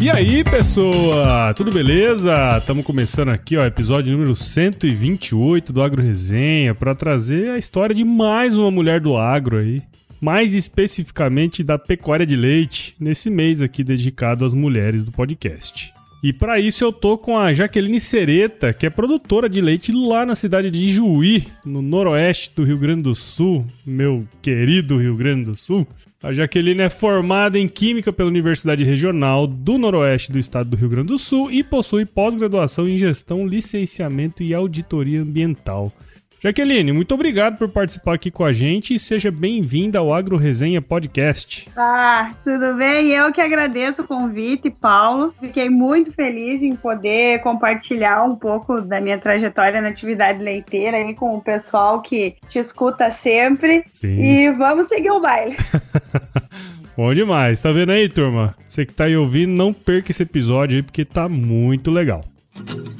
E aí, pessoa? Tudo beleza? Estamos começando aqui, ó, episódio número 128 do Agro Resenha para trazer a história de mais uma mulher do agro aí. Mais especificamente da pecuária de leite, nesse mês aqui dedicado às mulheres do podcast. E para isso eu tô com a Jaqueline Sereta, que é produtora de leite lá na cidade de Juí, no noroeste do Rio Grande do Sul, meu querido Rio Grande do Sul. A Jaqueline é formada em Química pela Universidade Regional do Noroeste do Estado do Rio Grande do Sul e possui pós-graduação em Gestão, Licenciamento e Auditoria Ambiental. Jaqueline, muito obrigado por participar aqui com a gente e seja bem-vinda ao Agro Resenha Podcast. Ah, tudo bem? Eu que agradeço o convite, Paulo. Fiquei muito feliz em poder compartilhar um pouco da minha trajetória na atividade leiteira aí com o pessoal que te escuta sempre. Sim. E vamos seguir o baile. Bom demais. Tá vendo aí, turma? Você que tá aí ouvindo, não perca esse episódio aí porque tá muito legal. Ouve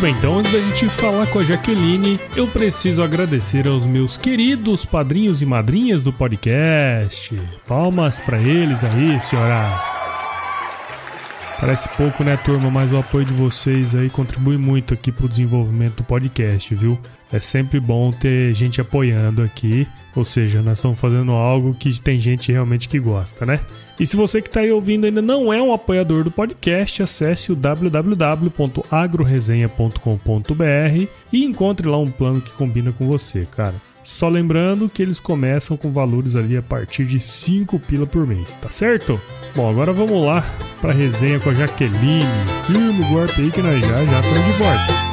Bem, então antes da gente falar com a Jaqueline, eu preciso agradecer aos meus queridos padrinhos e madrinhas do podcast. Palmas para eles aí, senhora. Parece pouco, né, turma? Mas o apoio de vocês aí contribui muito aqui pro desenvolvimento do podcast, viu? É sempre bom ter gente apoiando aqui. Ou seja, nós estamos fazendo algo que tem gente realmente que gosta, né? E se você que está aí ouvindo ainda não é um apoiador do podcast, acesse o www.agroresenha.com.br e encontre lá um plano que combina com você, cara. Só lembrando que eles começam com valores ali a partir de 5 pila por mês, tá certo? Bom, agora vamos lá para resenha com a Jaqueline. Firma o aí que nós já já estamos de volta.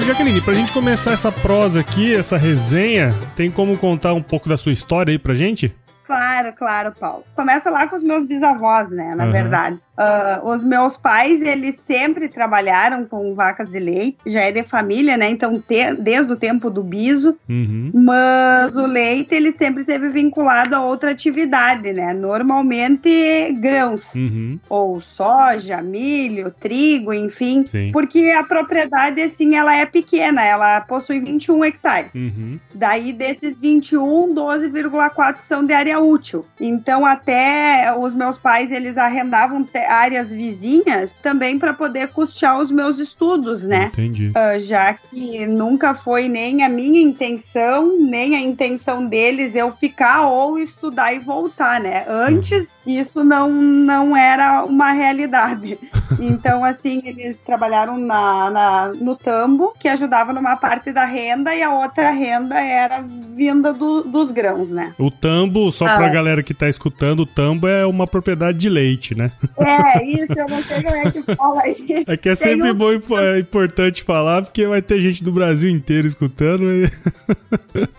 Jaqueline, pra gente começar essa prosa aqui, essa resenha, tem como contar um pouco da sua história aí pra gente? Claro, claro, Paulo. Começa lá com os meus bisavós, né? Na uhum. verdade. Uh, os meus pais, eles sempre trabalharam com vacas de leite, já é de família, né? Então, te, desde o tempo do biso, uhum. mas o leite, ele sempre esteve vinculado a outra atividade, né? Normalmente grãos, uhum. ou soja, milho, trigo, enfim, Sim. porque a propriedade, assim, ela é pequena, ela possui 21 hectares. Uhum. Daí, desses 21, 12,4 são de área útil. Então, até os meus pais, eles arrendavam áreas vizinhas também para poder custear os meus estudos, né? Entendi. Uh, já que nunca foi nem a minha intenção, nem a intenção deles eu ficar ou estudar e voltar, né? Antes isso não, não era uma realidade. Então, assim, eles trabalharam na, na, no tambo, que ajudava numa parte da renda, e a outra renda era vinda do, dos grãos, né? O tambo, só ah. pra galera que tá escutando, o tambo é uma propriedade de leite, né? É, isso, eu não sei como é que fala aí. É que é Tem sempre um... bom é importante falar, porque vai ter gente do Brasil inteiro escutando.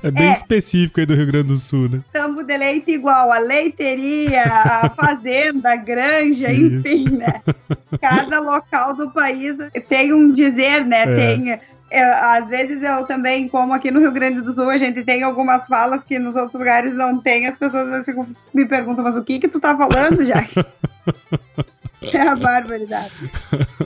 É bem é. específico aí do Rio Grande do Sul, né? Tambo de leite igual a leiteria, a fazenda, a granja, Isso. enfim, né? Cada local do país tem um dizer, né? É. Tem eu, às vezes eu também, como aqui no Rio Grande do Sul, a gente tem algumas falas que nos outros lugares não tem, as pessoas ficam, me perguntam, mas o que que tu tá falando, Jack? É a barbaridade.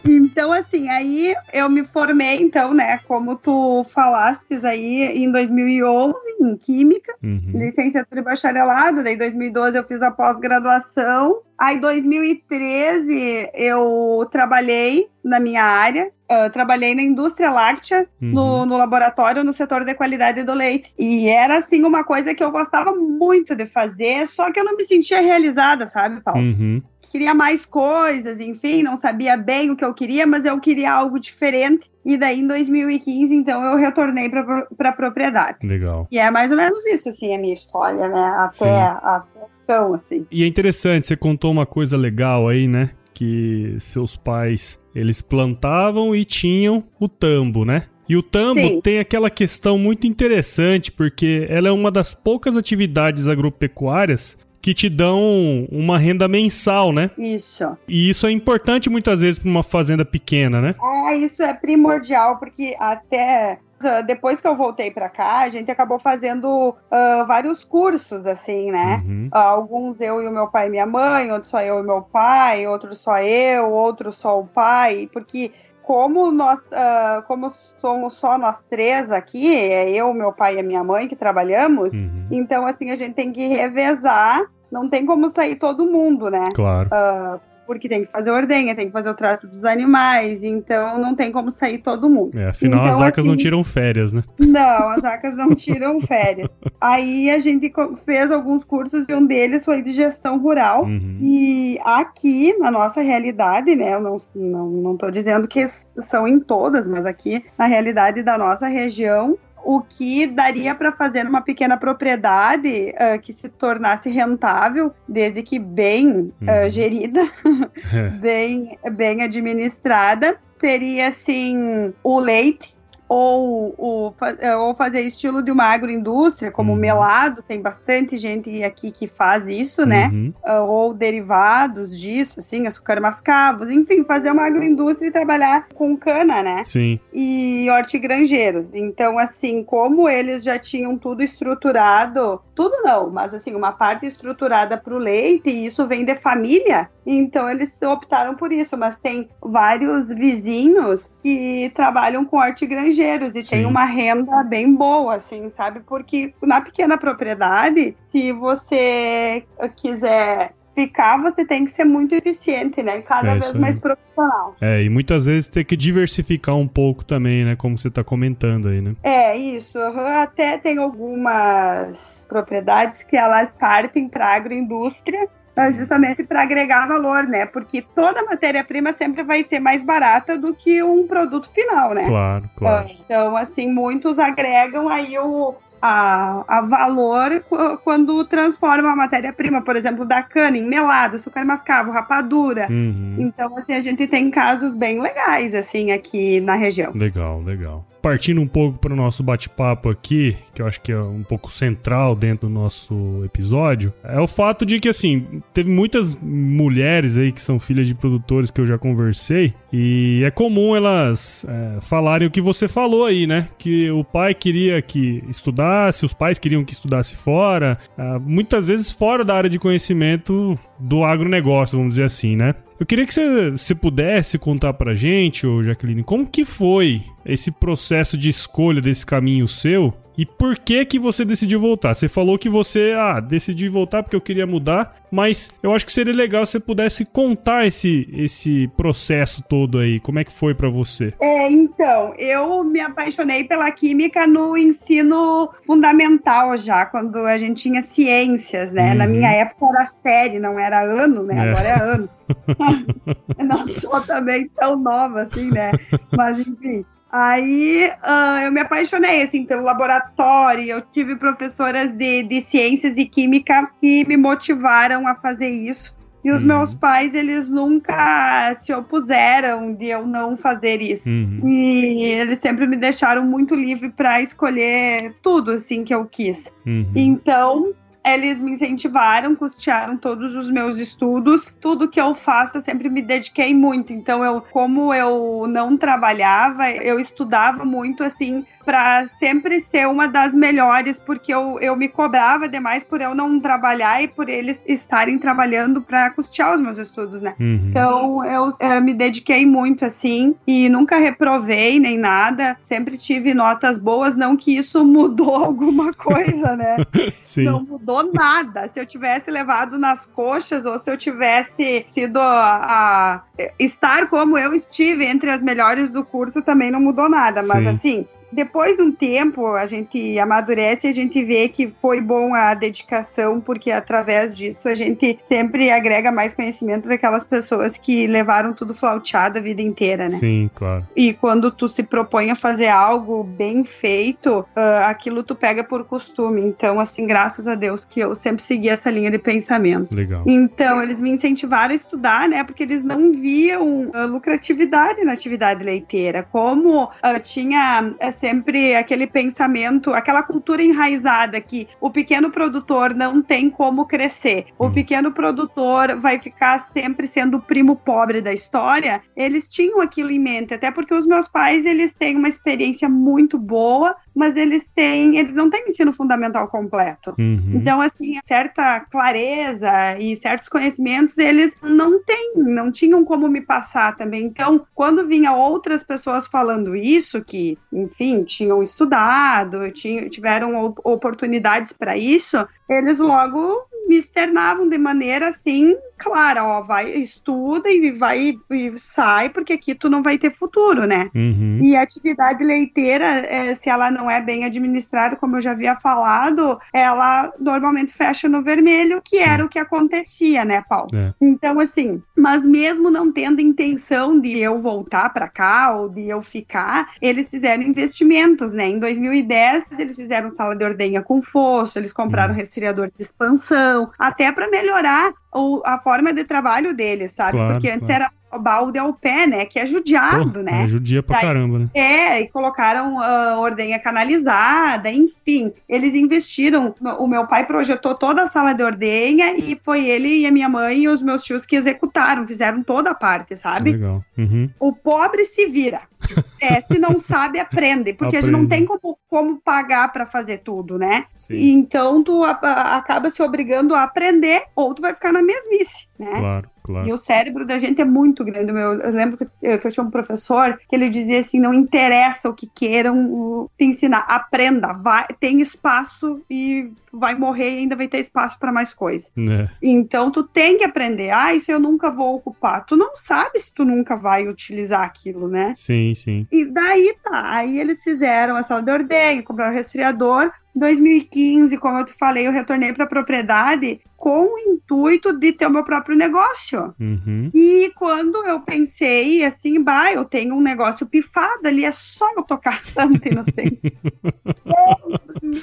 Então, assim, aí eu me formei, então, né, como tu falastes aí, em 2011, em Química, uhum. licenciatura e bacharelado, daí em 2012 eu fiz a pós-graduação, aí em 2013 eu trabalhei na minha área, eu trabalhei na indústria láctea, uhum. no, no, laboratório, no setor de qualidade do leite. E era, assim, uma coisa que eu gostava muito de fazer, só que eu não me sentia realizada, sabe, Paulo? Uhum queria mais coisas, enfim, não sabia bem o que eu queria, mas eu queria algo diferente. E daí, em 2015, então, eu retornei para a propriedade. Legal. E é mais ou menos isso, assim, a minha história, né? Até, até então, assim. E é interessante, você contou uma coisa legal aí, né? que seus pais eles plantavam e tinham o tambo, né? E o tambo Sim. tem aquela questão muito interessante, porque ela é uma das poucas atividades agropecuárias que te dão uma renda mensal, né? Isso. E isso é importante muitas vezes para uma fazenda pequena, né? Ah, isso é primordial, porque até ah, depois que eu voltei para cá, a gente acabou fazendo uh, vários cursos, assim, né? Uhum. Uh, alguns eu e o meu pai e minha mãe, outros só eu e meu pai, outros só eu, outros só o pai, porque como nós, uh, como somos só nós três aqui, é eu, meu pai e a minha mãe que trabalhamos, uhum. então assim a gente tem que revezar. Não tem como sair todo mundo, né? Claro. Uh, porque tem que fazer ordenha, tem que fazer o trato dos animais, então não tem como sair todo mundo. É, afinal então, as vacas assim, não tiram férias, né? Não, as vacas não tiram férias. Aí a gente fez alguns cursos e um deles foi de gestão rural. Uhum. E aqui, na nossa realidade, né, eu não, não, não tô dizendo que são em todas, mas aqui na realidade da nossa região, o que daria para fazer uma pequena propriedade uh, que se tornasse rentável, desde que bem uh, gerida, bem, bem administrada. Teria, assim, o leite, ou, ou, é, ou, fazer estilo de uma agroindústria, como uhum. melado, tem bastante gente aqui que faz isso, né? Uhum. Uh, ou derivados disso, assim, açúcar mascavo, enfim, fazer uma agroindústria e trabalhar com cana, né? Sim. E hortigranjeiros. Então, assim, como eles já tinham tudo estruturado, tudo não, mas assim, uma parte estruturada para o leite, e isso vem de família, então eles optaram por isso, mas tem vários vizinhos que trabalham com hortigranjeiros e Sim. tem uma renda bem boa, assim, sabe? Porque na pequena propriedade, se você quiser ficar, você tem que ser muito eficiente, né? Cada é, vez mais profissional. É, e muitas vezes tem que diversificar um pouco também, né? Como você está comentando aí, né? É, isso. Até tem algumas propriedades que elas partem para agroindústria justamente para agregar valor, né? Porque toda matéria-prima sempre vai ser mais barata do que um produto final, né? Claro, claro. Então, assim, muitos agregam aí o, a, a valor quando transforma a matéria-prima, por exemplo, da cana em melado, açúcar mascavo, rapadura. Uhum. Então, assim, a gente tem casos bem legais, assim, aqui na região. Legal, legal partindo um pouco para o nosso bate-papo aqui, que eu acho que é um pouco central dentro do nosso episódio, é o fato de que, assim, teve muitas mulheres aí que são filhas de produtores que eu já conversei, e é comum elas é, falarem o que você falou aí, né? Que o pai queria que estudasse, os pais queriam que estudasse fora, é, muitas vezes fora da área de conhecimento do agronegócio, vamos dizer assim, né? Eu queria que você, você pudesse contar pra gente, ô Jaqueline, como que foi esse processo de escolha desse caminho seu e por que que você decidiu voltar? Você falou que você, ah, decidi voltar porque eu queria mudar, mas eu acho que seria legal se você pudesse contar esse, esse processo todo aí. Como é que foi para você? É, então, eu me apaixonei pela química no ensino fundamental já, quando a gente tinha ciências, né? Uhum. Na minha época era série, não era ano, né? É. Agora é ano. não sou também tão nova assim, né? Mas enfim. Aí uh, eu me apaixonei assim pelo laboratório. Eu tive professoras de, de ciências e química que me motivaram a fazer isso. E os uhum. meus pais, eles nunca se opuseram de eu não fazer isso. Uhum. E eles sempre me deixaram muito livre para escolher tudo assim que eu quis. Uhum. Então, eles me incentivaram, custearam todos os meus estudos. Tudo que eu faço, eu sempre me dediquei muito. Então, eu, como eu não trabalhava, eu estudava muito assim para sempre ser uma das melhores, porque eu, eu me cobrava demais por eu não trabalhar e por eles estarem trabalhando para custear os meus estudos, né? Uhum. Então eu, eu, me dediquei muito assim e nunca reprovei nem nada, sempre tive notas boas, não que isso mudou alguma coisa, né? Sim. Não mudou nada. Se eu tivesse levado nas coxas ou se eu tivesse sido a, a estar como eu estive entre as melhores do curso também não mudou nada, mas Sim. assim, depois de um tempo, a gente amadurece e a gente vê que foi bom a dedicação, porque através disso a gente sempre agrega mais conhecimento daquelas pessoas que levaram tudo flauteado a vida inteira, né? Sim, claro. E quando tu se propõe a fazer algo bem feito, uh, aquilo tu pega por costume. Então, assim, graças a Deus que eu sempre segui essa linha de pensamento. Legal. Então, eles me incentivaram a estudar, né? Porque eles não viam uh, lucratividade na atividade leiteira. Como uh, tinha uh, sempre aquele pensamento, aquela cultura enraizada que o pequeno produtor não tem como crescer, o hum. pequeno produtor vai ficar sempre sendo o primo pobre da história, eles tinham aquilo em mente, até porque os meus pais, eles têm uma experiência muito boa, mas eles têm, eles não têm ensino fundamental completo. Uhum. Então, assim, certa clareza e certos conhecimentos eles não têm, não tinham como me passar também. Então, quando vinha outras pessoas falando isso, que, enfim, tinham estudado, tinham, tiveram oportunidades para isso, eles logo me externavam de maneira assim, clara, ó, vai, estuda e vai e sai, porque aqui tu não vai ter futuro, né? Uhum. E a atividade leiteira, é, se ela não é bem administrada, como eu já havia falado, ela normalmente fecha no vermelho, que Sim. era o que acontecia, né, Paulo? É. Então, assim, mas mesmo não tendo intenção de eu voltar para cá ou de eu ficar, eles fizeram investimentos, né? Em 2010, eles fizeram sala de ordenha com fosso, eles compraram uhum. Resfriador de expansão, até para melhorar o, a forma de trabalho deles, sabe? Claro, Porque antes claro. era balde ao pé, né? Que é judiado, Pô, né? É judia pra Daí, caramba, né? É, e colocaram uh, ordenha canalizada, enfim. Eles investiram. O meu pai projetou toda a sala de ordenha e foi ele e a minha mãe e os meus tios que executaram, fizeram toda a parte, sabe? Legal. Uhum. O pobre se vira. É, se não sabe, aprende, porque aprende. a gente não tem como, como pagar para fazer tudo, né? Sim. Então tu a, a, acaba se obrigando a aprender ou tu vai ficar na mesmice, né? Claro. Claro. E o cérebro da gente é muito grande. Eu, eu lembro que eu, que eu, tinha um professor que ele dizia assim: não interessa o que queiram te ensinar, aprenda, vai, tem espaço e vai morrer e ainda vai ter espaço para mais coisas. É. Então tu tem que aprender. Ah, isso eu nunca vou ocupar. Tu não sabe se tu nunca vai utilizar aquilo, né? Sim, sim. E daí tá. Aí eles fizeram a sala de ordenha, compraram um resfriador. 2015, como eu te falei, eu retornei para a propriedade com o intuito de ter o meu próprio negócio. Uhum. E quando eu pensei assim, bah, eu tenho um negócio pifado ali, é só eu tocar Santa Inocente.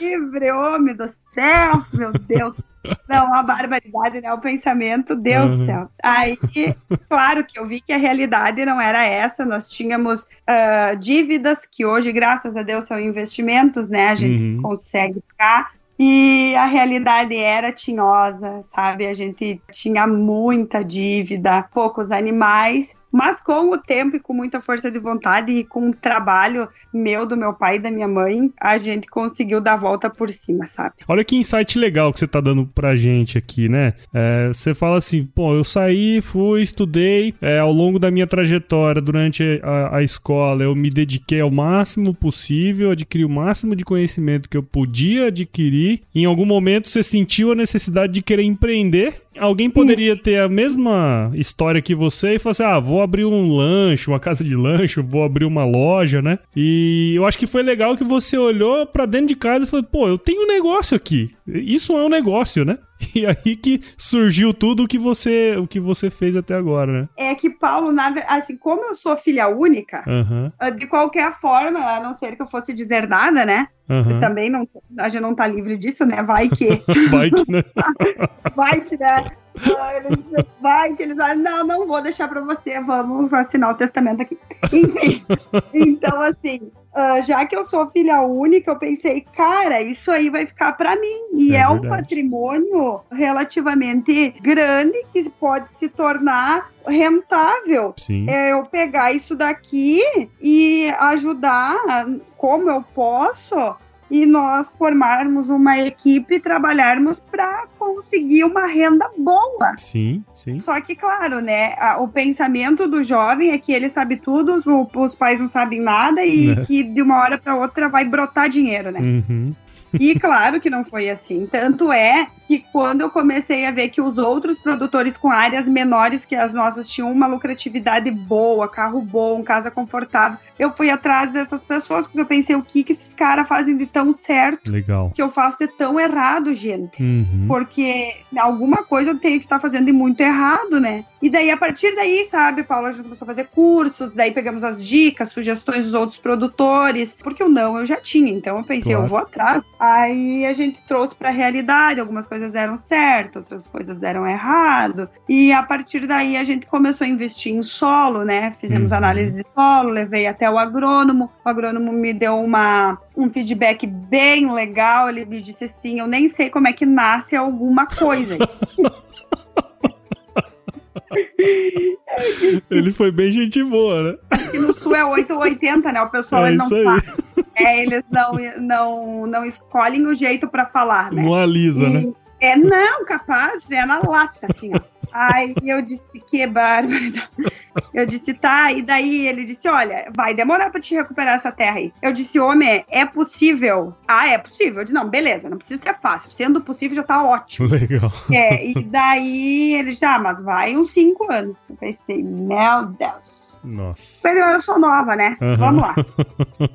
Livre, homem do céu, meu Deus. Não, uma barbaridade, né? O pensamento, Deus uhum. do céu. Aí, claro que eu vi que a realidade não era essa, nós tínhamos uh, dívidas que hoje, graças a Deus, são investimentos, né? A gente uhum. consegue ficar e a realidade era tinhosa, sabe? A gente tinha muita dívida, poucos animais, mas com o tempo e com muita força de vontade e com o trabalho meu, do meu pai e da minha mãe, a gente conseguiu dar a volta por cima, sabe? Olha que insight legal que você tá dando pra gente aqui, né? É, você fala assim, pô, eu saí, fui, estudei, é, ao longo da minha trajetória durante a, a escola, eu me dediquei ao máximo possível, adquiri o máximo de conhecimento que eu podia adquirir. Em algum momento você sentiu a necessidade de querer empreender Alguém poderia ter a mesma história que você e falar assim: ah, vou abrir um lanche, uma casa de lanche, vou abrir uma loja, né? E eu acho que foi legal que você olhou para dentro de casa e falou: pô, eu tenho um negócio aqui. Isso é um negócio, né? E aí que surgiu tudo o que você, o que você fez até agora, né? É que, Paulo, na, assim, como eu sou filha única, uhum. de qualquer forma, a não ser que eu fosse deserdada, né? Uhum. Também não, a gente não tá livre disso, né? Vai que. Vai que, né? Vai que, né? Vai que eles falam, não, não vou deixar pra você, vamos assinar o testamento aqui. Enfim, então assim, uh, já que eu sou filha única, eu pensei, cara, isso aí vai ficar para mim. E é, é um patrimônio relativamente grande que pode se tornar rentável. Sim. É eu pegar isso daqui e ajudar como eu posso e nós formarmos uma equipe e trabalharmos para conseguir uma renda boa. Sim, sim. Só que, claro, né, a, o pensamento do jovem é que ele sabe tudo, os, os pais não sabem nada e é. que de uma hora para outra vai brotar dinheiro, né? Uhum. E claro que não foi assim. Tanto é que quando eu comecei a ver que os outros produtores com áreas menores que as nossas tinham uma lucratividade boa, carro bom, casa confortável, eu fui atrás dessas pessoas porque eu pensei o que que esses caras fazem de tão certo, Legal. que eu faço de tão errado, gente. Uhum. Porque alguma coisa eu tenho que estar fazendo de muito errado, né? E daí, a partir daí, sabe, Paula, a gente começou a fazer cursos, daí pegamos as dicas, sugestões dos outros produtores, porque o não eu já tinha, então eu pensei, Claro. eu vou atrás. Aí a gente trouxe pra realidade, algumas coisas deram certo, outras coisas deram errado. E a partir daí a gente começou a investir em solo, né? Fizemos Uhum. análise de solo, levei até o agrônomo. O agrônomo me deu uma, um feedback bem legal. Ele me disse assim: eu nem sei como é que nasce alguma coisa. Ele foi bem gente boa, né? Aqui no sul é 8 ou 80, né? O pessoal É ele não isso aí. fala. É, eles não, não, não escolhem o jeito pra falar, né? Não alisa, E- né? É, não, capaz, é na lata, assim, ó. Aí eu disse, que barbaridade. Eu disse, tá, e daí ele disse, olha, vai demorar pra te recuperar essa terra aí. Eu disse, homem, é possível? Ah, é possível. Eu disse, não, beleza, não precisa ser fácil. Sendo possível, já tá ótimo. Legal. É, e daí ele disse, ah, mas vai uns cinco anos. Eu pensei, meu Deus. Nossa. Mas eu sou nova, né? Aham. Vamos lá.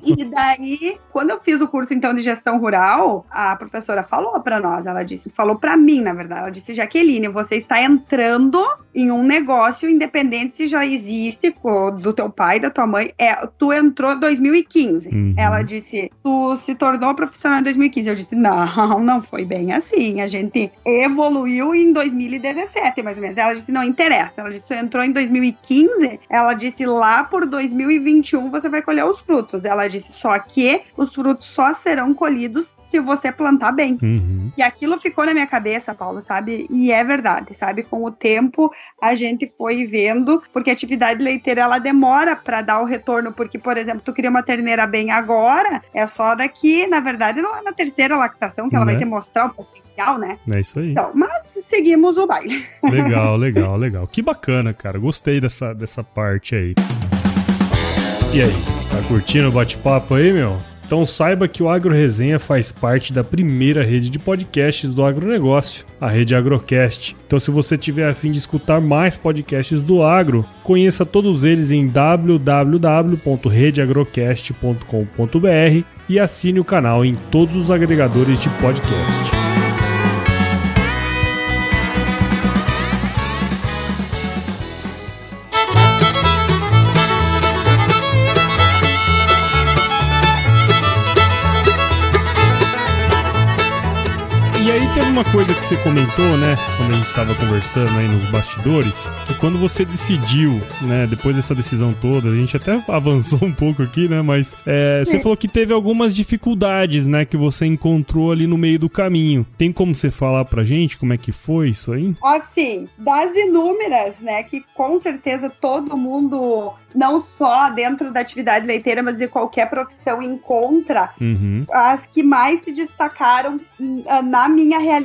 E daí, quando eu fiz o curso então de gestão rural, a professora falou pra nós, ela disse, falou pra mim, na verdade, ela disse, Jaqueline, você está entrando em um negócio independente se já existe do teu pai, da tua mãe, é, tu entrou em 2015. Uhum. Ela disse, tu se tornou profissional em 2015. Eu disse, não, não foi bem assim. A gente evoluiu em 2017, mais ou menos. Ela disse, não interessa. Ela disse, tu entrou em 2015. Ela disse, lá por 2021 você vai colher os frutos. Ela disse, só que os frutos só serão colhidos se você plantar bem. Uhum. E aquilo ficou na minha cabeça, Paulo, sabe? E é verdade, sabe? Com o tempo a gente foi vendo, porque a atividade leiteira ela demora para dar o retorno, porque, por exemplo, tu cria uma terneira bem agora, é só daqui, na verdade, lá na terceira lactação que ela Né? vai te mostrar o potencial, né? É isso aí. Então, mas seguimos o baile. Legal, legal, legal. Que bacana, cara. Gostei dessa, dessa parte aí. E aí, tá curtindo o bate-papo aí, meu? Então saiba que o Agro Resenha faz parte da primeira rede de podcasts do agronegócio, a rede Agrocast. Então se você tiver a fim de escutar mais podcasts do agro, conheça todos eles em www.redeagrocast.com.br e assine o canal em todos os agregadores de podcast. Uma coisa que você comentou, né, quando a gente tava conversando aí nos bastidores, que quando você decidiu, né, depois dessa decisão toda, a gente até avançou um pouco aqui, né, mas é, você Sim. falou que teve algumas dificuldades, né, que você encontrou ali no meio do caminho. Tem como você falar pra gente como é que foi isso aí? Assim, das inúmeras, né, que com certeza todo mundo, não só dentro da atividade leiteira, mas de qualquer profissão encontra, Uhum. as que mais se destacaram hum, ah, na minha realidade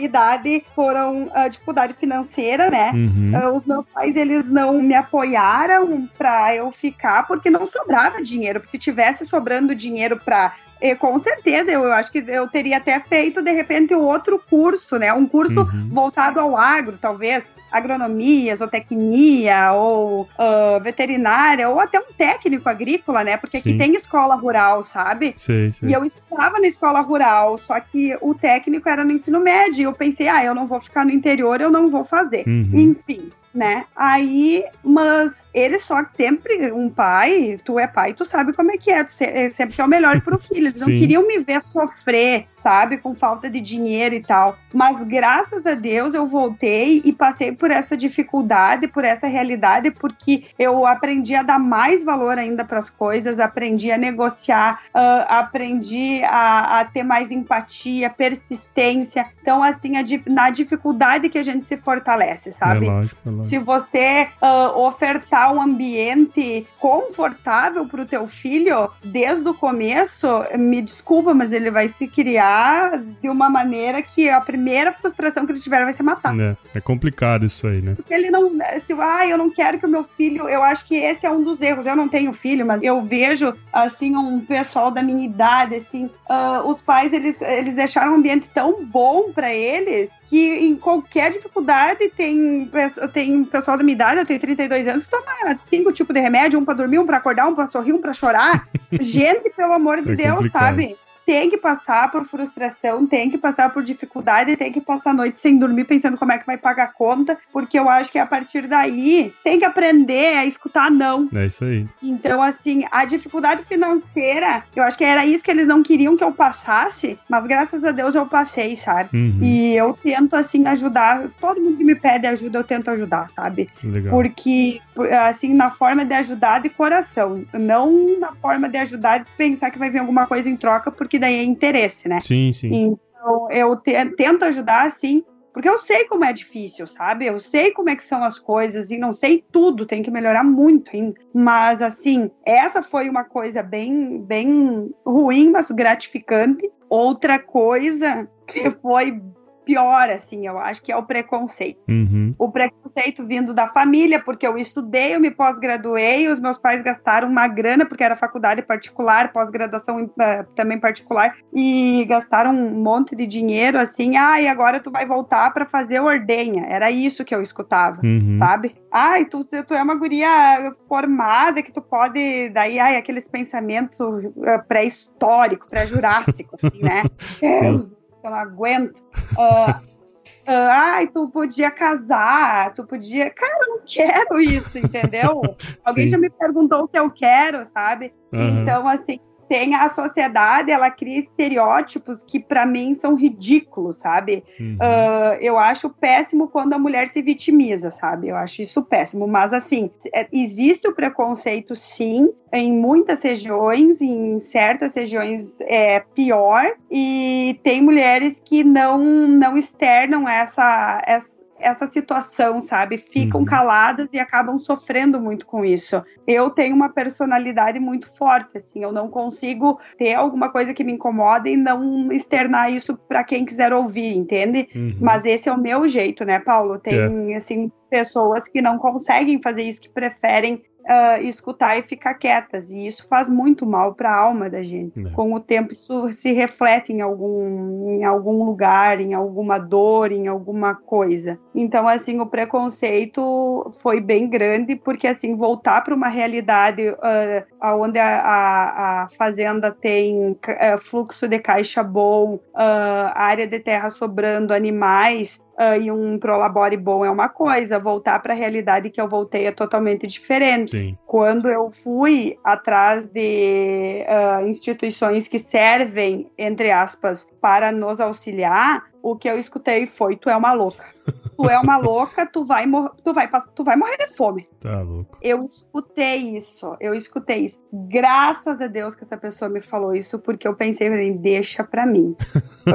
foram a dificuldade financeira, né? Uhum. Ah, Os meus pais, eles não me apoiaram pra eu ficar, porque não sobrava dinheiro. Porque se tivesse sobrando dinheiro pra. Com certeza, eu, eu acho que eu teria até feito, de repente, outro curso, né? Um curso Uhum. voltado ao agro, talvez agronomia, zootecnia ou ah, veterinária, ou até um técnico agrícola, né? Porque Sim. aqui tem escola rural, sabe? Sei, sei. E eu estudava na escola rural, só que o técnico era no ensino médio. E eu pensei, ah, eu não vou ficar no interior, eu não vou fazer. Uhum. Enfim, né? Aí, mas ele só sempre, um pai, tu é pai, tu sabe como é que é, tu é sempre quer o melhor pro filho. Eles não queriam me ver sofrer, sabe? Com falta de dinheiro e tal. Mas graças a Deus eu voltei e passei por essa dificuldade, por essa realidade, porque eu aprendi a dar mais valor ainda para as coisas, aprendi a negociar, ah, aprendi a, a ter mais empatia, persistência. Então, assim, a na dificuldade que a gente se fortalece, sabe? É lógico, é lógico. Se você uh, ofertar um ambiente confortável para o teu filho desde o começo, me desculpa, mas ele vai se criar de uma maneira que a primeira frustração que ele tiver vai ser matar. É, é complicado isso aí, né? Porque ele não, se ah, eu não quero que o meu filho, eu acho que esse é um dos erros. Eu não tenho filho, mas eu vejo assim um pessoal da minha idade, assim, uh, os pais eles, eles deixaram um ambiente tão bom para eles que em qualquer dificuldade tem, tem pessoal da minha idade, eu tenho 32 anos, toma cinco tipos de remédio, um para dormir, um para acordar, um para sorrir, um para chorar. Gente, pelo amor de é Deus, complicado. sabe? Tem que passar por frustração, tem que passar por dificuldade, tem que passar a noite sem dormir pensando como é que vai pagar a conta, porque eu acho que a partir daí tem que aprender a escutar não. É isso aí. Então, assim, a dificuldade financeira, eu acho que era isso que eles não queriam que eu passasse, mas graças a Deus eu passei, sabe? Uhum. E eu tento, assim, ajudar, todo mundo que me pede ajuda, eu tento ajudar, sabe? Legal. Porque, assim, na forma de ajudar de coração, não na forma de ajudar de pensar que vai vir alguma coisa em troca, porque que daí é interesse, né? Sim, sim. Então eu te, tento ajudar assim, porque eu sei como é difícil, sabe? Eu sei como é que são as coisas e não sei tudo, tem que melhorar muito ainda. Mas assim, essa foi uma coisa bem, bem ruim, mas gratificante. Outra coisa que foi pior, assim, eu acho que é o preconceito. Uhum. O preconceito vindo da família, porque eu estudei, eu me pós-graduei, os meus pais gastaram uma grana, porque era faculdade particular, pós-graduação uh, também particular, e gastaram um monte de dinheiro, assim, ah, e agora tu vai voltar para fazer ordenha. Era isso que eu escutava, uhum. sabe? Ai, tu, tu é uma guria formada que tu pode, daí, ai, aqueles pensamentos uh, pré-histórico, pré-jurássico, assim, né? Sim. Eu não aguento. Uh, uh, ai, tu podia casar, tu podia. Cara, eu não quero isso, entendeu? Alguém já me perguntou o que eu quero, sabe? Uhum. Então, assim, tem a sociedade, ela cria estereótipos que para mim são ridículos, sabe? Uhum. Uh, eu acho péssimo quando a mulher se vitimiza, sabe? Eu acho isso péssimo. Mas assim, é, existe o preconceito, sim, em muitas regiões, em certas regiões é pior, e tem mulheres que não não externam essa, essa essa situação, sabe? Ficam uhum. caladas e acabam sofrendo muito com isso. Eu tenho uma personalidade muito forte, assim, eu não consigo ter alguma coisa que me incomoda e não externar isso para quem quiser ouvir, entende? Uhum. Mas esse é o meu jeito, né, Paulo? Tem, é. assim, pessoas que não conseguem fazer isso, que preferem uh, escutar e ficar quietas. E isso faz muito mal para a alma da gente. É. Com o tempo, isso se reflete em algum, em algum lugar, em alguma dor, em alguma coisa. Então, assim, o preconceito foi bem grande, porque, assim, voltar para uma realidade uh, onde a, a, a, fazenda tem uh, fluxo de caixa bom, uh, área de terra sobrando, animais, uh, e um prolabore bom é uma coisa, voltar para a realidade que eu voltei é totalmente diferente. Sim. Quando eu fui atrás de uh, instituições que servem, entre aspas, para nos auxiliar, o que eu escutei foi: tu é uma louca. Tu é uma louca, tu vai, tu vai, tu vai morrer de fome. Tá louco. Eu escutei isso, eu escutei isso. Graças a Deus que essa pessoa me falou isso, porque eu pensei, deixa pra mim.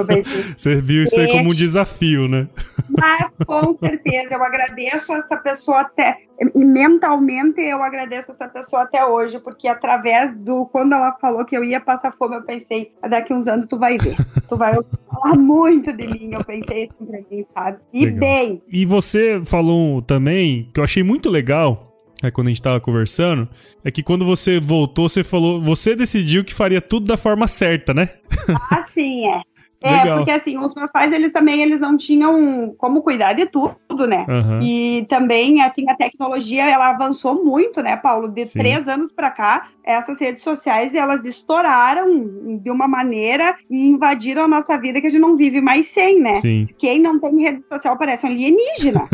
Pensei, Você viu isso aí como um desafio, né? Mas com certeza, eu agradeço essa pessoa até. E mentalmente eu agradeço essa pessoa até hoje, porque através do. Quando ela falou que eu ia passar fome, eu pensei, daqui uns anos tu vai ver. Tu vai falar muito de mim, eu pensei assim pra mim, sabe? E legal. bem. E você falou também, que eu achei muito legal, é quando a gente tava conversando, é que quando você voltou, você falou, você decidiu que faria tudo da forma certa, né? Ah, sim, é. É, Legal. porque assim, os meus pais, eles também, eles não tinham como cuidar de tudo, né? Uhum. E também, assim, a tecnologia, ela avançou muito, né, Paulo? De Sim. três anos para cá, essas redes sociais, elas estouraram de uma maneira e invadiram a nossa vida que a gente não vive mais sem, né? Sim. Quem não tem rede social parece um alienígena.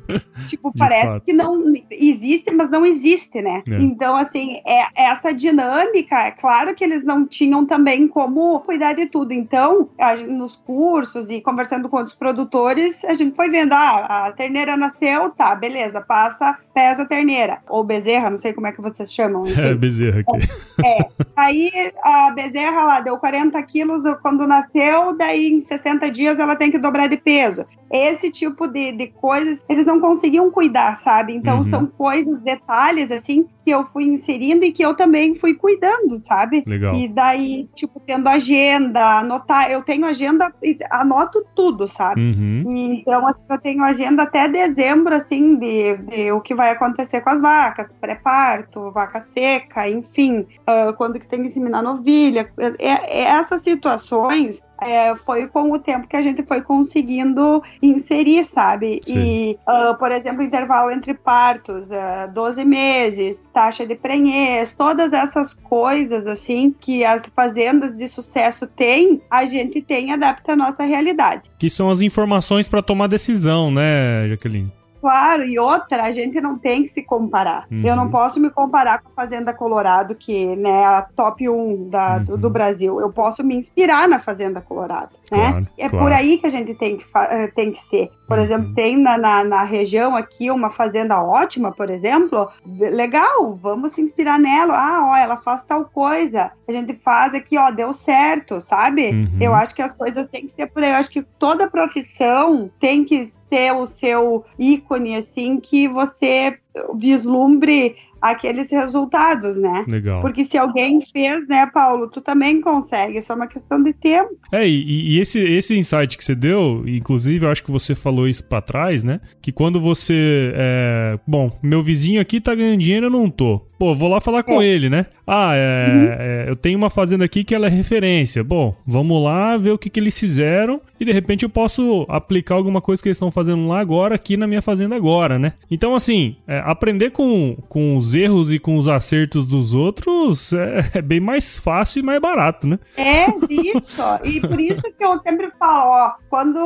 tipo, parece fato. que não existe, mas não existe, né? É. Então, assim, é, essa dinâmica, é claro que eles não tinham também como cuidar de tudo. Então, nos cursos e conversando com outros produtores, a gente foi vendo, ah, a terneira nasceu, tá, beleza, passa a terneira. Ou bezerra, não sei como é que vocês chamam. Enfim. É, bezerra aqui. É. Aí a bezerra lá deu 40 quilos quando nasceu, daí em 60 dias ela tem que dobrar de peso. Esse tipo de, de coisas, eles não conseguiam cuidar, sabe? Então uhum. são coisas, detalhes, assim, que eu fui inserindo e que eu também fui cuidando, sabe? Legal. E daí, tipo, tendo agenda, anotar, eu tenho agenda, anoto tudo, sabe? Uhum. Então, assim, eu tenho agenda até dezembro, assim, de, de o que vai acontecer com as vacas, pré-parto, vaca seca, enfim, uh, quando que tem que inseminar novilha. É, é, essas situações é, foi com o tempo que a gente foi conseguindo inserir, sabe? Sim. E, uh, por exemplo, intervalo entre partos, uh, ah, 12 meses, taxa de prenhez, todas essas coisas, assim, que as fazendas de sucesso têm, a gente tem e adapta à nossa realidade. Que são as informações para tomar decisão, né, Jaqueline? Claro, e outra, a gente não tem que se comparar. Uhum. Eu não posso me comparar com a Fazenda Colorado, que né, é a top 1 da, uhum. do, do, Brasil. Eu posso me inspirar na Fazenda Colorado. Né? Claro, é claro. por aí que a gente tem que, eh, tem que ser. Por uhum. exemplo, tem na, na, na, região aqui uma fazenda ótima, por exemplo. Legal, vamos se inspirar nela. Ah, ó, ela faz tal coisa. A gente faz aqui, ó, deu certo, sabe? Uhum. Eu acho que as coisas têm que ser por aí. Eu acho que toda profissão tem que ter o seu ícone, assim, que você vislumbre aqueles resultados, né? Legal. Porque se alguém fez, né, Paulo, tu também consegue, é só uma questão de tempo. É, e, e esse, esse insight que você deu, inclusive eu acho que você falou isso para trás, né? Que quando você. É, bom, meu vizinho aqui tá ganhando dinheiro, eu não tô. Pô, vou lá falar com é. ele, né? Ah, é, uhum. é, eu tenho uma fazenda aqui que ela é referência. Bom, vamos lá ver o que, que eles fizeram e de repente eu posso aplicar alguma coisa que eles estão fazendo lá agora aqui na minha fazenda agora, né? Então, assim, é, aprender com, com os erros e com os acertos dos outros é, é, bem mais fácil e mais barato, né? É, isso. e por isso que eu sempre falo, ó, quando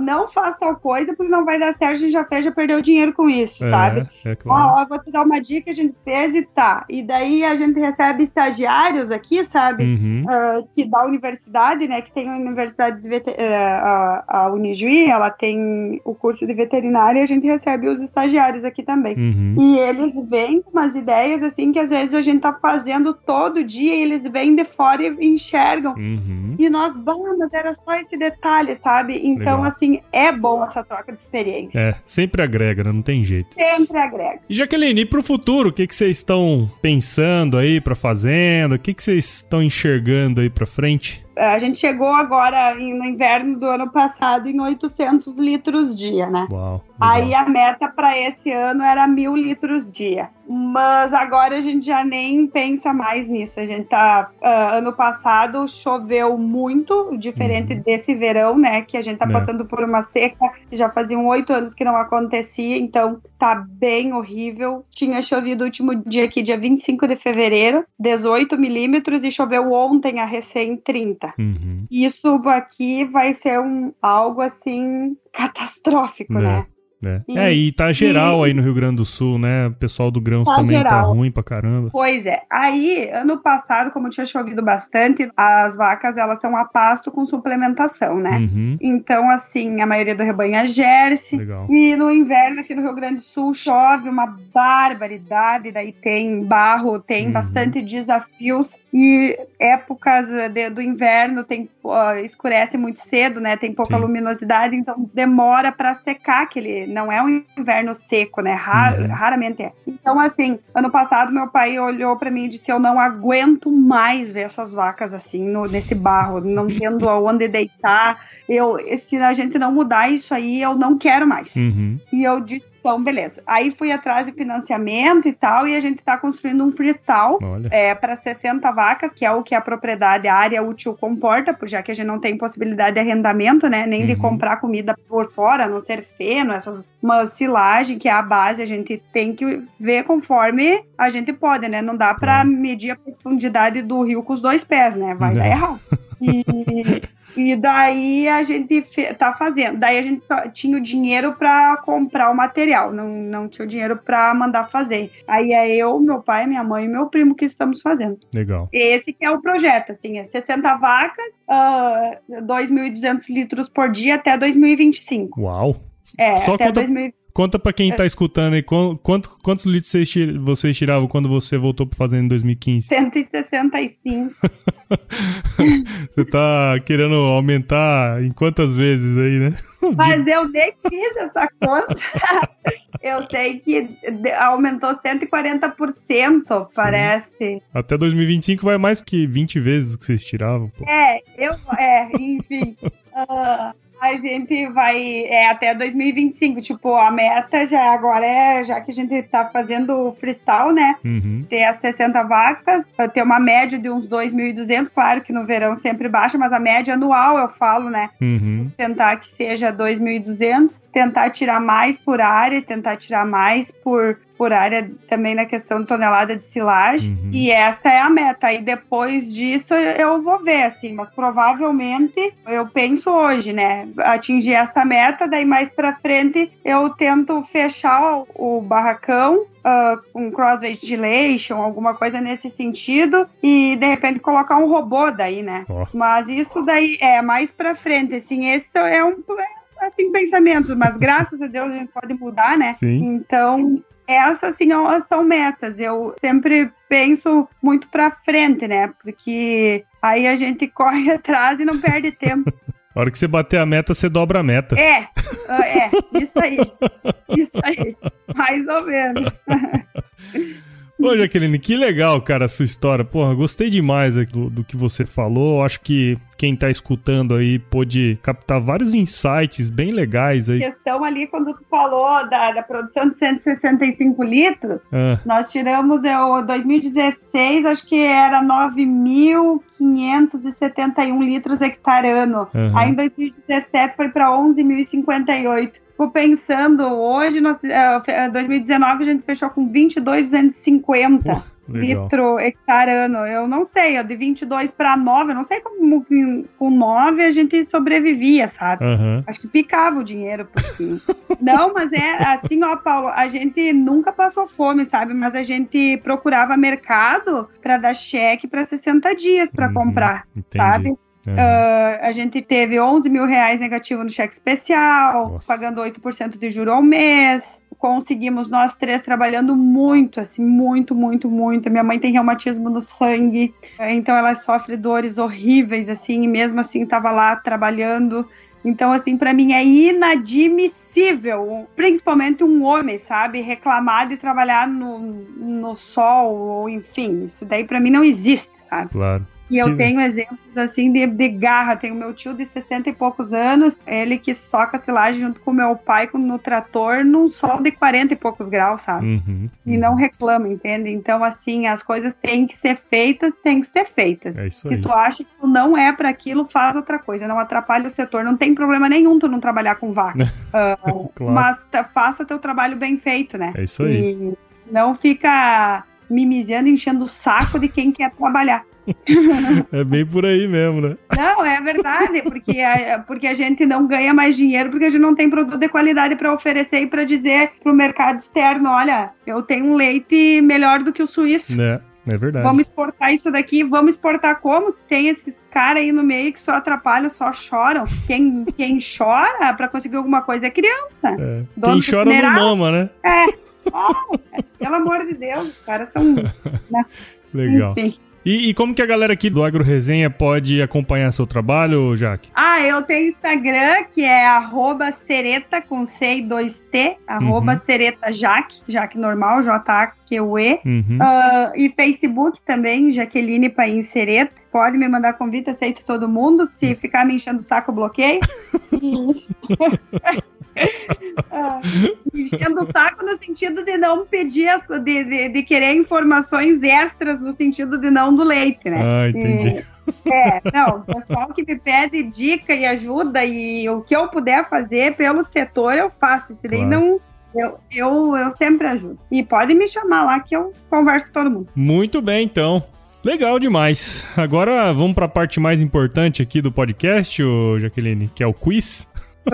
não faz tal coisa, porque não vai dar certo, a gente já fez, já perdeu dinheiro com isso, é, sabe? É claro. Ó, ó, vou te dar uma dica a gente fez e tá. E daí a gente recebe estagiários aqui, sabe? Uhum. Uh, que da universidade, né? Que tem a Universidade de Veter... uh, a, a Unijuí, ela tem o curso de veterinária e a gente recebe os estagiários aqui também. Uhum. E eles vêm com umas ideias assim que às vezes a gente tá fazendo todo dia e eles vêm de fora e enxergam. Uhum. E nós, mas era só esse detalhe, sabe? Então, Legal. assim, é bom essa troca de experiência. É, sempre agrega, né? Não tem jeito. Sempre agrega. E Jaqueline, e pro futuro, o que, que vocês estão pensando aí pra fazenda? O que, que vocês estão enxergando aí pra frente? A gente chegou agora no inverno do ano passado em 800 litros dia, né? Uau, Aí a meta para esse ano era mil litros dia. Mas agora a gente já nem pensa mais nisso. A gente tá. Uh, ano passado choveu muito, diferente uhum. desse verão, né? Que a gente tá é. passando por uma seca que já faziam oito anos que não acontecia, então tá bem horrível. Tinha chovido o último dia aqui, dia 25 de fevereiro, 18 milímetros, e choveu ontem a recém 30. Uhum. Isso aqui vai ser um, algo assim catastrófico, é. né? É. E, é, e tá geral aí no Rio Grande do Sul, né? O pessoal do Grãos tá também tá geral. tá ruim pra caramba. Pois é. Aí, ano passado, como tinha chovido bastante, as vacas, elas são a pasto com suplementação, né? Uhum. Então, assim, a maioria do rebanho é Jersey. Legal. E no inverno aqui no Rio Grande do Sul chove uma barbaridade, daí tem barro, tem uhum. bastante desafios. E épocas de, do inverno tem uh, escurece muito cedo, né? Tem pouca Sim. luminosidade, então demora para secar aquele não é um inverno seco, né? Rar, uhum. Raramente é. Então, assim, ano passado meu pai olhou para mim e disse: Eu não aguento mais ver essas vacas assim, no, nesse barro, não tendo aonde deitar. Eu, se a gente não mudar isso aí, eu não quero mais. Uhum. E eu disse então, beleza. Aí fui atrás de financiamento e tal, e a gente tá construindo um freestyle é, para 60 vacas, que é o que a propriedade, a área útil comporta, já que a gente não tem possibilidade de arrendamento, né? Nem uhum. de comprar comida por fora, a não ser feno, essas uma silagem, que é a base, a gente tem que ver conforme a gente pode, né? Não dá para medir a profundidade do rio com os dois pés, né? Vai não. dar errado. E, e daí a gente tá fazendo. Daí a gente tinha o dinheiro para comprar o material, não, não tinha o dinheiro para mandar fazer. Aí é eu, meu pai, minha mãe e meu primo que estamos fazendo. Legal. Esse que é o projeto, assim, é 60 vacas, uh, 2.200 litros por dia até 2025. Uau! É, só até conta, 2025. Conta pra quem tá escutando aí, quanto, quantos litros vocês tiravam quando você voltou pra fazenda em 2015? 165. você tá querendo aumentar em quantas vezes aí, né? Mas eu nem fiz essa conta. eu sei que aumentou 140%, parece. Até 2025 vai mais que 20 vezes o que vocês tiravam. Pô. É, eu, é, enfim. Uh, a gente vai é, até 2025. Tipo, a meta já agora é, já que a gente tá fazendo o freestyle, né? Uhum. Ter as 60 vacas, ter uma média de uns 2.200. Claro que no verão sempre baixa, mas a média anual eu falo, né? Uhum. Tentar que seja 2.200, tentar tirar mais por área, tentar tirar mais por por área também na questão de tonelada de silagem. Uhum. E essa é a meta. E depois disso eu vou ver, assim, mas provavelmente eu penso hoje, né? Atingir essa meta, daí mais pra frente eu tento fechar o barracão Uh, um cross ventilation, alguma coisa nesse sentido, e de repente colocar um robô daí, né? Oh. Mas isso daí é mais pra frente, assim, esse é um assim pensamento, mas graças a Deus a gente pode mudar, né? Sim. Então essas sim são metas. Eu sempre penso muito para frente, né? Porque aí a gente corre atrás e não perde tempo. A hora que você bater a meta, você dobra a meta. É, é, isso aí. Isso aí. Mais ou menos. Ô, Jaqueline, que legal, cara, a sua história. Porra, gostei demais do, do que você falou. Acho que quem tá escutando aí pôde captar vários insights bem legais aí. A questão ali, quando tu falou da, da produção de 165 litros, ah. nós tiramos, eu, 2016, acho que era 9.571 litros hectare ano. Uhum. Aí em 2017 foi para 11.058 fico pensando, hoje, nós, uh, 2019, a gente fechou com 22,250 litro hectare ano. Eu não sei, de 22 para 9, eu não sei como com 9 a gente sobrevivia, sabe? Uhum. Acho que picava o dinheiro por fim. não, mas é assim, ó, Paulo, a gente nunca passou fome, sabe? Mas a gente procurava mercado para dar cheque para 60 dias para uhum. comprar, Entendi. sabe? Uhum. Uh, a gente teve 11 mil reais negativo no cheque especial, Nossa. pagando 8% de juro ao mês. Conseguimos nós três trabalhando muito, assim, muito, muito, muito. Minha mãe tem reumatismo no sangue, então ela sofre dores horríveis, assim, e mesmo assim estava lá trabalhando. Então, assim, para mim é inadmissível, principalmente um homem, sabe, reclamar de trabalhar no, no sol, ou enfim, isso daí para mim não existe, sabe? Claro. E eu tenho exemplos assim de, de garra. Tenho meu tio de 60 e poucos anos, ele que soca silagem junto com meu pai no trator num sol de 40 e poucos graus, sabe? Uhum, e não reclama, entende? Então, assim, as coisas têm que ser feitas, têm que ser feitas. É isso Se aí. tu acha que tu não é para aquilo, faz outra coisa. Não atrapalha o setor. Não tem problema nenhum tu não trabalhar com vaca. uh, claro. Mas faça teu trabalho bem feito, né? É isso aí. E não fica mimizando, enchendo o saco de quem quer trabalhar. é bem por aí mesmo, né? Não, é verdade, porque a, porque a gente não ganha mais dinheiro porque a gente não tem produto de qualidade para oferecer e para dizer para o mercado externo: olha, eu tenho um leite melhor do que o suíço. É. É verdade. Vamos exportar isso daqui. Vamos exportar como? Se tem esses caras aí no meio que só atrapalham, só choram. Quem, quem chora para conseguir alguma coisa é criança. É. Quem chora não mama, né? É. Oh, pelo amor de Deus, os caras são. Né? Legal. Enfim. E, e, como que a galera aqui do Agro Resenha pode acompanhar seu trabalho, Jaque? Ah, eu tenho Instagram, que é arroba sereta com C e 2T, arroba uhum. sereta Jaque, Jaque normal, J-A-Q-U-E. Uhum. Uh, e Facebook também, Jaqueline Paim Sereta. Pode me mandar convite, aceito todo mundo. Se uhum. ficar me enchendo o saco, bloqueio. ah, enchendo o saco no sentido de não pedir, de, de, de, querer informações extras no sentido de não do leite, né? Ah, entendi. E, é, não, o pessoal que me pede dica e ajuda e o que eu puder fazer pelo setor eu faço. Se daí claro. não eu, eu, eu sempre ajudo. E pode me chamar lá que eu converso com todo mundo. Muito bem, então. Legal demais. Agora vamos para a parte mais importante aqui do podcast, Jaqueline, que é o quiz.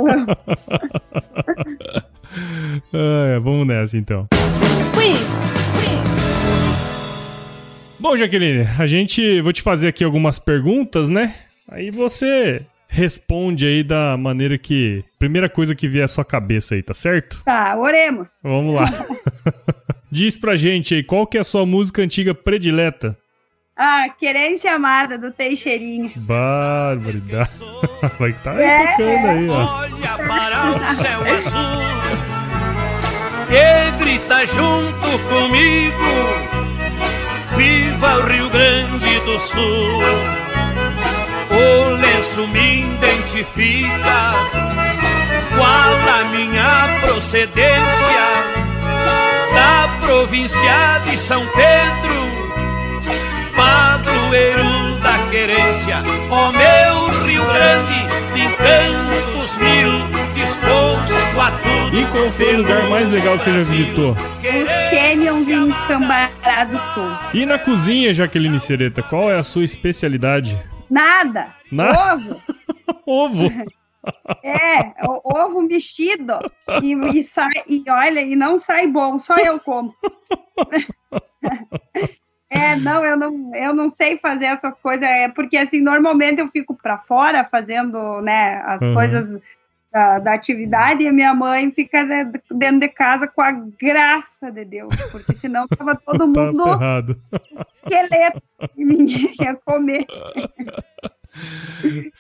ah, vamos nessa então. Bom, Jaqueline, a gente vou te fazer aqui algumas perguntas, né? Aí você responde aí da maneira que. Primeira coisa que vier à sua cabeça aí, tá certo? Tá, oremos. Vamos lá. Diz pra gente aí, qual que é a sua música antiga predileta? Ah, Querência Amada, do Teixeirinho. Barbaridade. Vai estar tá é. tocando aí, ó. Olha para o céu azul e grita junto comigo Viva o Rio Grande do Sul O lenço me identifica Qual a minha procedência Da província de São Pedro padroeiro da querência, ó meu Rio Grande, de encantos mil, disposto a tudo. E qual foi o lugar mais legal que você já visitou? Canyons em Cambará do Sul. E na cozinha, Jaqueline Sereta, qual é a sua especialidade? Nada. Na... Ovo. Ovo. É, ovo mexido e, e, sai, e olha, e não sai bom, só eu como. É, não, eu não, eu não sei fazer essas coisas, é porque assim, normalmente eu fico para fora fazendo, né, as uhum. coisas da, da, atividade e a minha mãe fica dentro de casa com a graça de Deus, porque senão tava todo mundo ferrado. esqueleto e ninguém ia comer.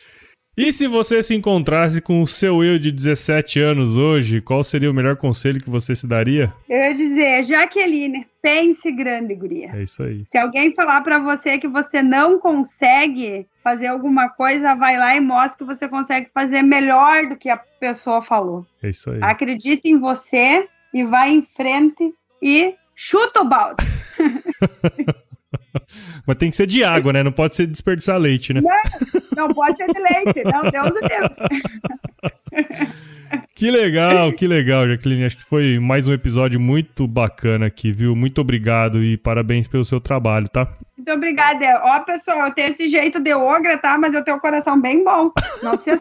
E se você se encontrasse com o seu eu de 17 anos hoje, qual seria o melhor conselho que você se daria? Eu ia dizer, Jaqueline, pense grande, guria. É isso aí. Se alguém falar para você que você não consegue fazer alguma coisa, vai lá e mostra que você consegue fazer melhor do que a pessoa falou. É isso aí. Acredite em você e vai em frente e chuta o balde. Mas tem que ser de água, né? Não pode ser desperdiçar leite, né? Não, não pode ser de leite. Não, Deus o Deus. Que legal, que legal, Jaqueline. Acho que foi mais um episódio muito bacana aqui, viu? Muito obrigado e parabéns pelo seu trabalho, tá? Muito obrigada. Ó, pessoal, eu tenho esse jeito de ogra, tá? Mas eu tenho o coração bem bom. Não se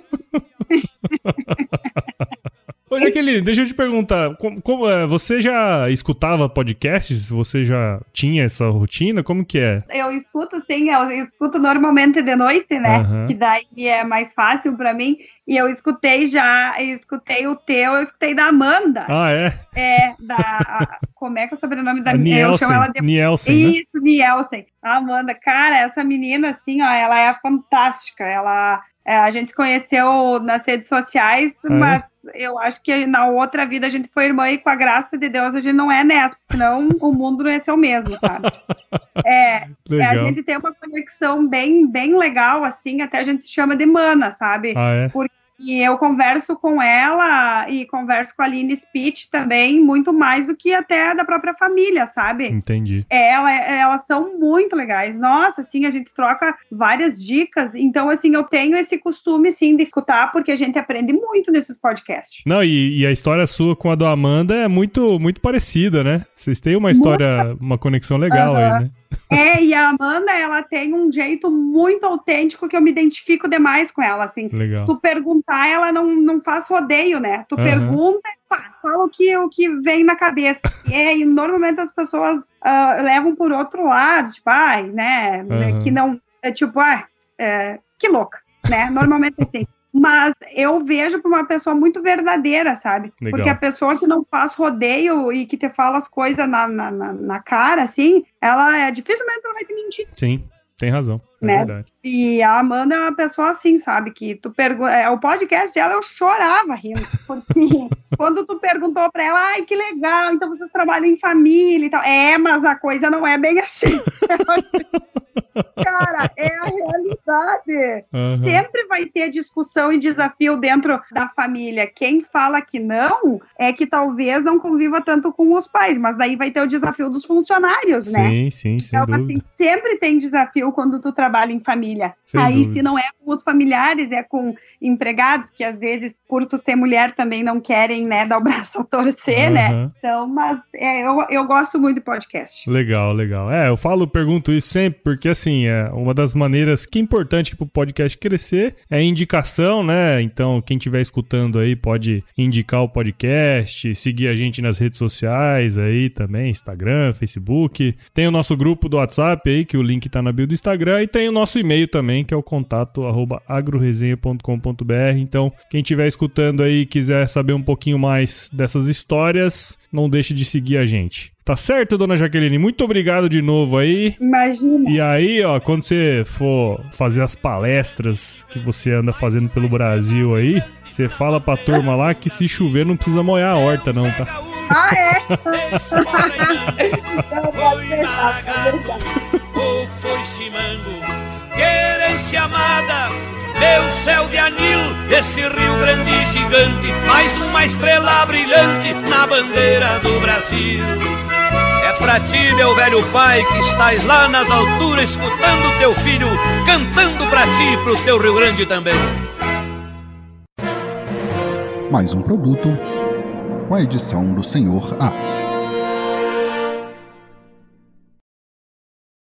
Ô, Jaqueline, deixa eu te perguntar. Como, como, é, você já escutava podcasts? Você já tinha essa rotina? Como que é? Eu escuto, sim. Eu escuto normalmente de noite, né? Uhum. Que daí é mais fácil para mim. E eu escutei já, eu escutei o teu, eu escutei da Amanda. Ah, é? É, da. como é que é o sobrenome da menina? Eu chamo ela de. Nielsen, né? Isso, né? Nielsen. A Amanda. Cara, essa menina, assim, ó, ela é fantástica. Ela. É, a gente se conheceu nas redes sociais, é? mas eu acho que na outra vida a gente foi irmã e com a graça de Deus a gente não é nessa, senão o mundo não ia ser o mesmo, sabe? É, é, a gente tem uma conexão bem, bem legal, assim, até a gente se chama de mana, sabe? Ah, é? Porque e eu converso com ela e converso com a Aline Spitz também, muito mais do que até da própria família, sabe? Entendi. É, ela, elas são muito legais. Nossa, assim, a gente troca várias dicas. Então, assim, eu tenho esse costume, sim, de escutar, porque a gente aprende muito nesses podcasts. Não, e, e a história sua com a do Amanda é muito, muito parecida, né? Vocês têm uma história, uma conexão legal uhum. aí, né? É, e a Amanda, ela tem um jeito muito autêntico que eu me identifico demais com ela, assim. Legal. Tu perguntar, ela não, não faz rodeio, né? Tu uhum. pergunta e pá, fala o que, o que vem na cabeça. É, e normalmente as pessoas uh, levam por outro lado, tipo, ai, né? Uhum. Que não, é tipo, ah, é, que louca, né? Normalmente assim mas eu vejo para uma pessoa muito verdadeira, sabe? Legal. Porque a pessoa que não faz rodeio e que te fala as coisas na, na, na, na cara, assim, ela é dificilmente ela vai te mentir. Sim. Tem razão. É né? Verdade. E a Amanda é uma pessoa assim, sabe? Que tu pergunta. É, o podcast dela eu chorava rindo. Porque quando tu perguntou pra ela, ai, que legal, então vocês trabalham em família e tal. É, mas a coisa não é bem assim. Cara, é a realidade. Uhum. Sempre vai ter discussão e desafio dentro da família. Quem fala que não é que talvez não conviva tanto com os pais, mas daí vai ter o desafio dos funcionários, né? Sim, sim, sem então, assim, sempre tem desafio quando tu trabalha em família. Sem Aí, dúvida. se não é com os familiares, é com empregados, que às vezes, por tu ser mulher, também não querem, né, dar o braço a torcer, uhum. né? Então, mas é, eu, eu gosto muito de podcast. Legal, legal. É, eu falo, pergunto isso sempre, porque assim, é uma das maneiras que é importante para o podcast crescer é indicação, né? Então, quem estiver escutando aí pode indicar o podcast, seguir a gente nas redes sociais aí também, Instagram, Facebook. Tem o nosso grupo do WhatsApp aí, que o link tá na bio do Instagram, e tem o nosso e-mail também, que é o contato arroba agroresenha.com.br. Então, quem estiver escutando aí e quiser saber um pouquinho mais dessas histórias, não deixe de seguir a gente. Tá certo, dona Jaqueline? Muito obrigado de novo aí. Imagina. E aí, ó, quando você for fazer as palestras que você anda fazendo pelo Brasil aí, você fala pra turma lá que se chover não precisa molhar a horta, não, tá? Ah, é? então, pode deixar, pode deixar. Meu céu de anil, esse Rio Grande gigante, mais uma estrela brilhante na bandeira do Brasil. É pra ti, meu velho pai, que estás lá nas alturas, escutando teu filho, cantando pra ti e pro teu Rio Grande também. Mais um produto com a edição do Senhor A.